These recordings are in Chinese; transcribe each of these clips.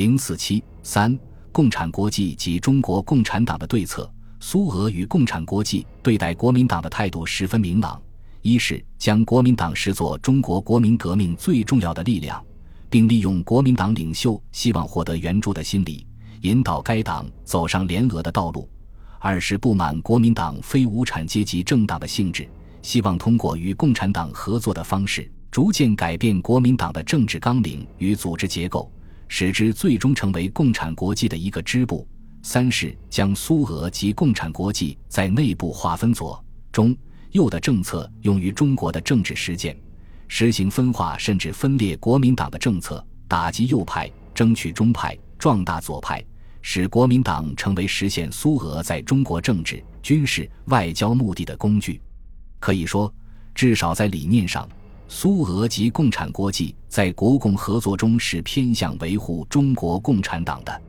零四七三，共产国际及中国共产党的对策。苏俄与共产国际对待国民党的态度十分明朗：一是将国民党视作中国国民革命最重要的力量，并利用国民党领袖希望获得援助的心理，引导该党走上联俄的道路；二是不满国民党非无产阶级政党的性质，希望通过与共产党合作的方式，逐渐改变国民党的政治纲领与组织结构。使之最终成为共产国际的一个支部。三是将苏俄及共产国际在内部划分左、中、右的政策用于中国的政治实践，实行分化甚至分裂国民党的政策，打击右派，争取中派，壮大左派，使国民党成为实现苏俄在中国政治、军事、外交目的的工具。可以说，至少在理念上。苏俄及共产国际在国共合作中是偏向维护中国共产党的，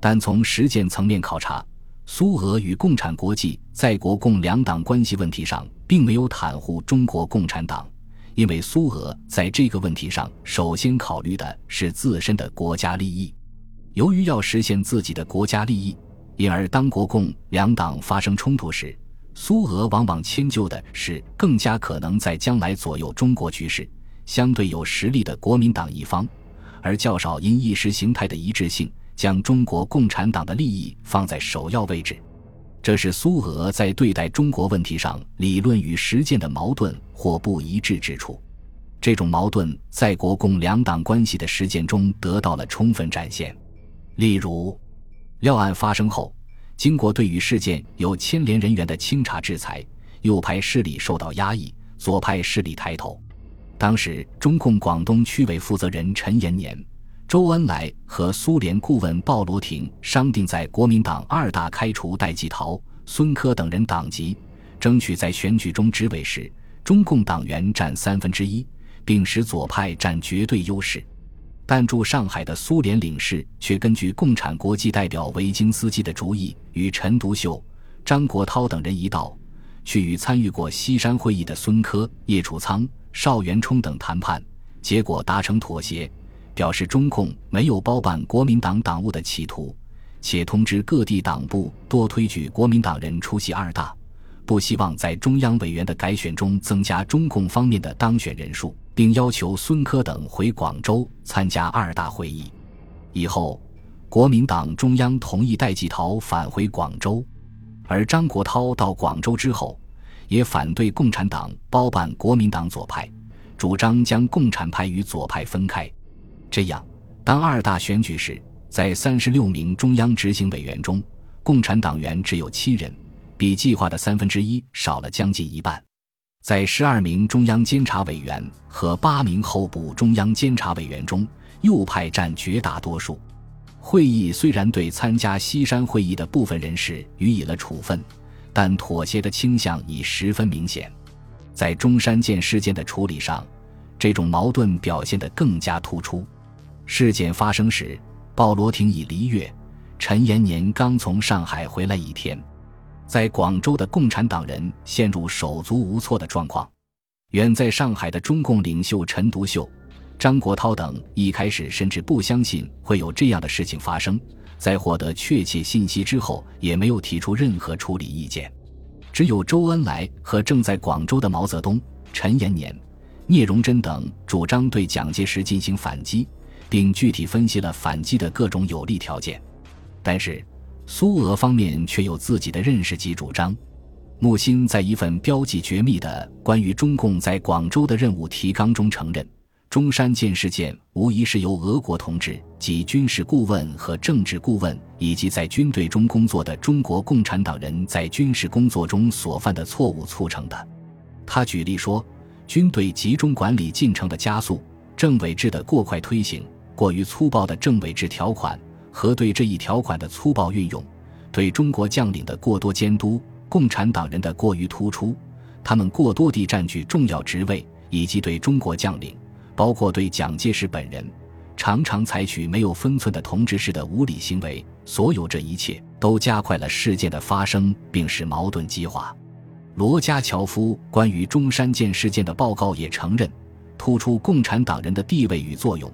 但从实践层面考察，苏俄与共产国际在国共两党关系问题上并没有袒护中国共产党，因为苏俄在这个问题上首先考虑的是自身的国家利益。由于要实现自己的国家利益，因而当国共两党发生冲突时，苏俄往往迁就的是更加可能在将来左右中国局势、相对有实力的国民党一方，而较少因意识形态的一致性将中国共产党的利益放在首要位置。这是苏俄在对待中国问题上理论与实践的矛盾或不一致之处。这种矛盾在国共两党关系的实践中得到了充分展现。例如，廖案发生后。经过对于事件有牵连人员的清查制裁，右派势力受到压抑，左派势力抬头。当时，中共广东区委负责人陈延年、周恩来和苏联顾问鲍罗廷商定，在国民党二大开除戴季陶、孙科等人党籍，争取在选举中执委时，中共党员占三分之一，并使左派占绝对优势。但驻上海的苏联领事却根据共产国际代表维京斯基的主意，与陈独秀、张国焘等人一道，去与参与过西山会议的孙科、叶楚仓、邵元冲等谈判，结果达成妥协，表示中共没有包办国民党党务的企图，且通知各地党部多推举国民党人出席二大。不希望在中央委员的改选中增加中共方面的当选人数，并要求孙科等回广州参加二大会议。以后，国民党中央同意戴季陶返回广州，而张国焘到广州之后，也反对共产党包办国民党左派，主张将共产派与左派分开。这样，当二大选举时，在三十六名中央执行委员中，共产党员只有七人。比计划的三分之一少了将近一半，在十二名中央监察委员和八名候补中央监察委员中，右派占绝大多数。会议虽然对参加西山会议的部分人士予以了处分，但妥协的倾向已十分明显。在中山舰事件的处理上，这种矛盾表现得更加突出。事件发生时，鲍罗廷已离粤，陈延年刚从上海回来一天。在广州的共产党人陷入手足无措的状况。远在上海的中共领袖陈独秀、张国焘等一开始甚至不相信会有这样的事情发生，在获得确切信息之后，也没有提出任何处理意见。只有周恩来和正在广州的毛泽东、陈延年、聂荣臻等主张对蒋介石进行反击，并具体分析了反击的各种有利条件。但是。苏俄方面却有自己的认识及主张。木心在一份标记绝密的关于中共在广州的任务提纲中承认，中山舰事件无疑是由俄国同志及军事顾问和政治顾问，以及在军队中工作的中国共产党人在军事工作中所犯的错误促成的。他举例说，军队集中管理进程的加速、政委制的过快推行、过于粗暴的政委制条款。和对这一条款的粗暴运用，对中国将领的过多监督，共产党人的过于突出，他们过多地占据重要职位，以及对中国将领，包括对蒋介石本人，常常采取没有分寸的同志式的无理行为，所有这一切都加快了事件的发生，并使矛盾激化。罗加乔夫关于中山舰事件的报告也承认，突出共产党人的地位与作用。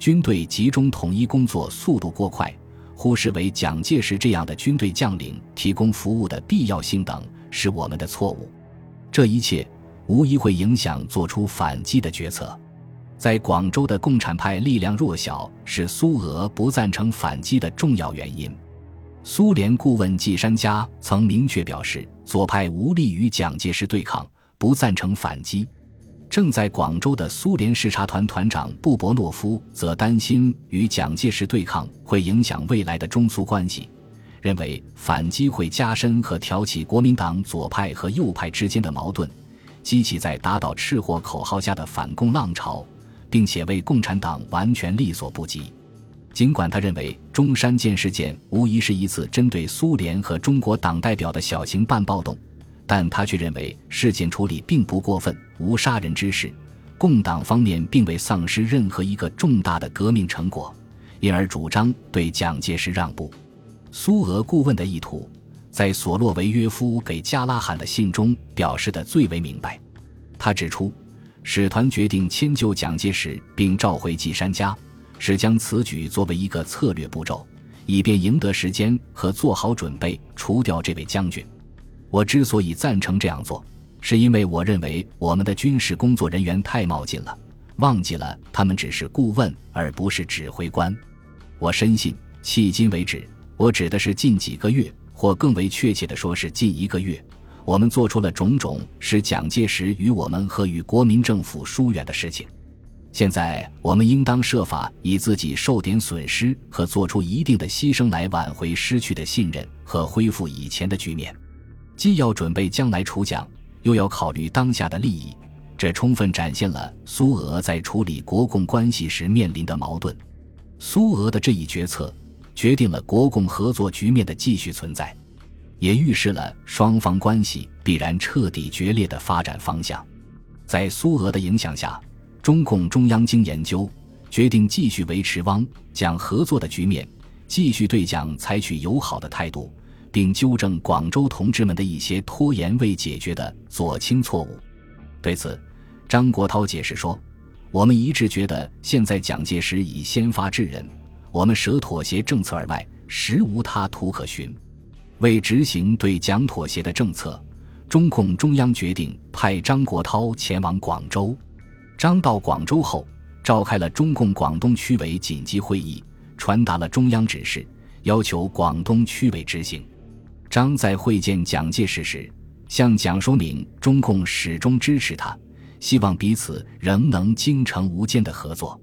军队集中统一工作速度过快，忽视为蒋介石这样的军队将领提供服务的必要性等，是我们的错误。这一切无疑会影响做出反击的决策。在广州的共产派力量弱小，是苏俄不赞成反击的重要原因。苏联顾问季山家曾明确表示，左派无力与蒋介石对抗，不赞成反击。正在广州的苏联视察团团长布伯诺夫则担心与蒋介石对抗会影响未来的中苏关系，认为反击会加深和挑起国民党左派和右派之间的矛盾，激起在打倒赤货口号下的反共浪潮，并且为共产党完全力所不及。尽管他认为中山舰事件无疑是一次针对苏联和中国党代表的小型半暴动。但他却认为事件处理并不过分，无杀人之事，共党方面并未丧失任何一个重大的革命成果，因而主张对蒋介石让步。苏俄顾问的意图，在索洛维约夫给加拉罕的信中表示的最为明白。他指出，使团决定迁就蒋介石并召回季山家，是将此举作为一个策略步骤，以便赢得时间和做好准备除掉这位将军。我之所以赞成这样做，是因为我认为我们的军事工作人员太冒进了，忘记了他们只是顾问而不是指挥官。我深信，迄今为止，我指的是近几个月，或更为确切的说是近一个月，我们做出了种种使蒋介石与我们和与国民政府疏远的事情。现在，我们应当设法以自己受点损失和做出一定的牺牲来挽回失去的信任和恢复以前的局面。既要准备将来处蒋，又要考虑当下的利益，这充分展现了苏俄在处理国共关系时面临的矛盾。苏俄的这一决策决定了国共合作局面的继续存在，也预示了双方关系必然彻底决裂的发展方向。在苏俄的影响下，中共中央经研究决定继续维持汪蒋合作的局面，继续对蒋采取友好的态度。并纠正广州同志们的一些拖延未解决的左倾错误。对此，张国焘解释说：“我们一致觉得，现在蒋介石已先发制人，我们舍妥协政策而外，实无他途可循。为执行对蒋妥协的政策，中共中央决定派张国焘前往广州。张到广州后，召开了中共广东区委紧急会议，传达了中央指示，要求广东区委执行。”张在会见蒋介石时，向蒋说明中共始终支持他，希望彼此仍能精诚无间的合作。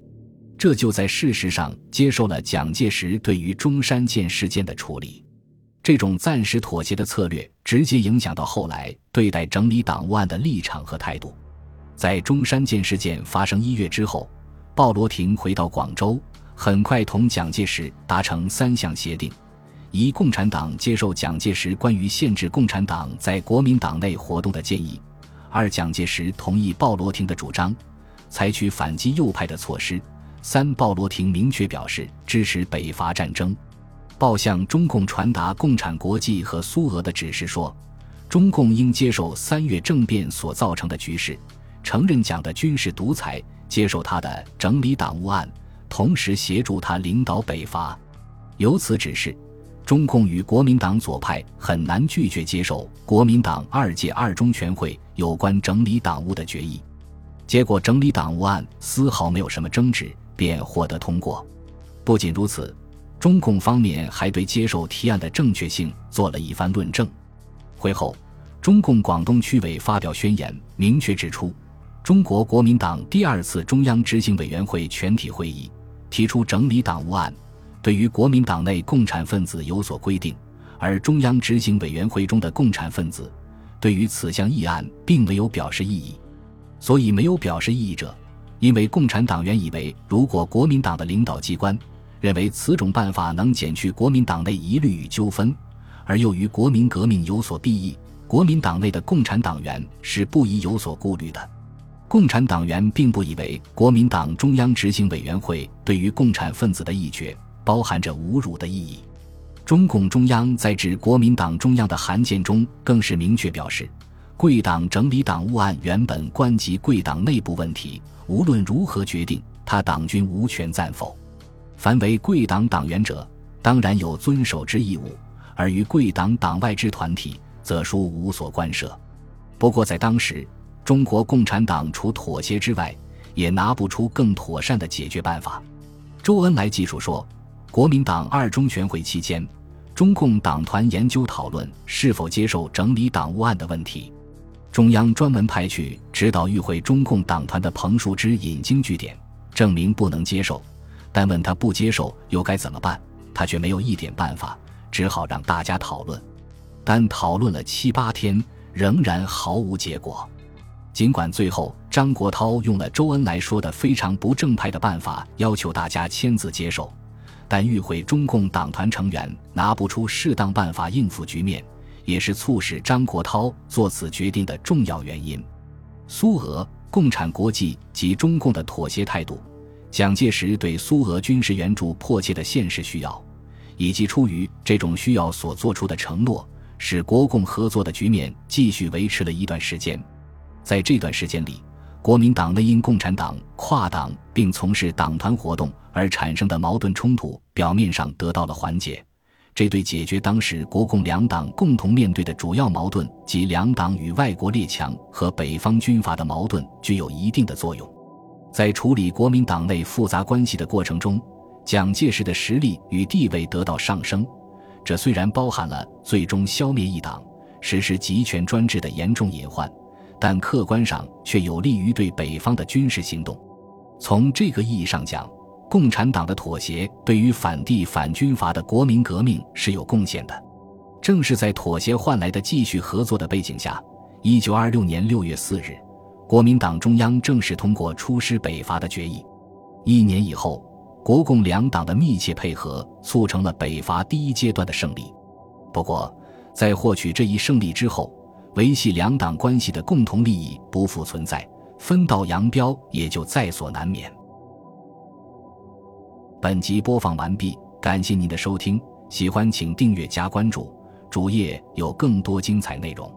这就在事实上接受了蒋介石对于中山舰事件的处理。这种暂时妥协的策略，直接影响到后来对待整理党务案的立场和态度。在中山舰事件发生一月之后，鲍罗廷回到广州，很快同蒋介石达成三项协定。一、共产党接受蒋介石关于限制共产党在国民党内活动的建议；二、蒋介石同意鲍罗廷的主张，采取反击右派的措施；三、鲍罗廷明确表示支持北伐战争。报向中共传达共产国际和苏俄的指示说，中共应接受三月政变所造成的局势，承认蒋的军事独裁，接受他的整理党务案，同时协助他领导北伐。由此指示。中共与国民党左派很难拒绝接受国民党二届二中全会有关整理党务的决议，结果整理党务案丝毫没有什么争执，便获得通过。不仅如此，中共方面还对接受提案的正确性做了一番论证。会后，中共广东区委发表宣言，明确指出，中国国民党第二次中央执行委员会全体会议提出整理党务案。对于国民党内共产分子有所规定，而中央执行委员会中的共产分子对于此项议案并没有表示异议。所以，没有表示异议者，因为共产党员以为，如果国民党的领导机关认为此种办法能减去国民党内疑虑与纠纷，而又与国民革命有所裨益，国民党内的共产党员是不宜有所顾虑的。共产党员并不以为国民党中央执行委员会对于共产分子的议决。包含着侮辱的意义。中共中央在致国民党中央的函件中，更是明确表示，贵党整理党务案原本关及贵党内部问题，无论如何决定，他党军无权赞否。凡为贵党党员者，当然有遵守之义务；而于贵党党外之团体，则殊无所干涉。不过在当时，中国共产党除妥协之外，也拿不出更妥善的解决办法。周恩来记述说，国民党二中全会期间，中共党团研究讨论是否接受整理党务案的问题。中央专门派去指导与会中共党团的彭树之引经据典，证明不能接受。但问他不接受又该怎么办，他却没有一点办法，只好让大家讨论。但讨论了七八天，仍然毫无结果。尽管最后张国焘用了周恩来说的非常不正派的办法，要求大家签字接受，但与会中共党团成员拿不出适当办法应付局面。也是促使张国焘做此决定的重要原因。苏俄、共产国际及中共的妥协态度，蒋介石对苏俄军事援助迫切的现实需要，以及出于这种需要所做出的承诺，使国共合作的局面继续维持了一段时间。在这段时间里，国民党内因共产党跨党并从事党团活动而产生的矛盾冲突，表面上得到了缓解。这对解决当时国共两党共同面对的主要矛盾及两党与外国列强和北方军阀的矛盾具有一定的作用。在处理国民党内复杂关系的过程中，蒋介石的实力与地位得到上升。这虽然包含了最终消灭一党、实施集权专制的严重隐患，但客观上却有利于对北方的军事行动。从这个意义上讲，共产党的妥协对于反帝反军阀的国民革命是有贡献的。正是在妥协换来的继续合作的背景下，一九二六年六月四日，国民党中央正式通过出师北伐的决议。一年以后，国共两党的密切配合促成了北伐第一阶段的胜利。不过，在获取这一胜利之后，维系两党关系的共同利益不复存在，分道扬镳也就在所难免。本集播放完毕，感谢您的收听，喜欢请订阅加关注，主页有更多精彩内容。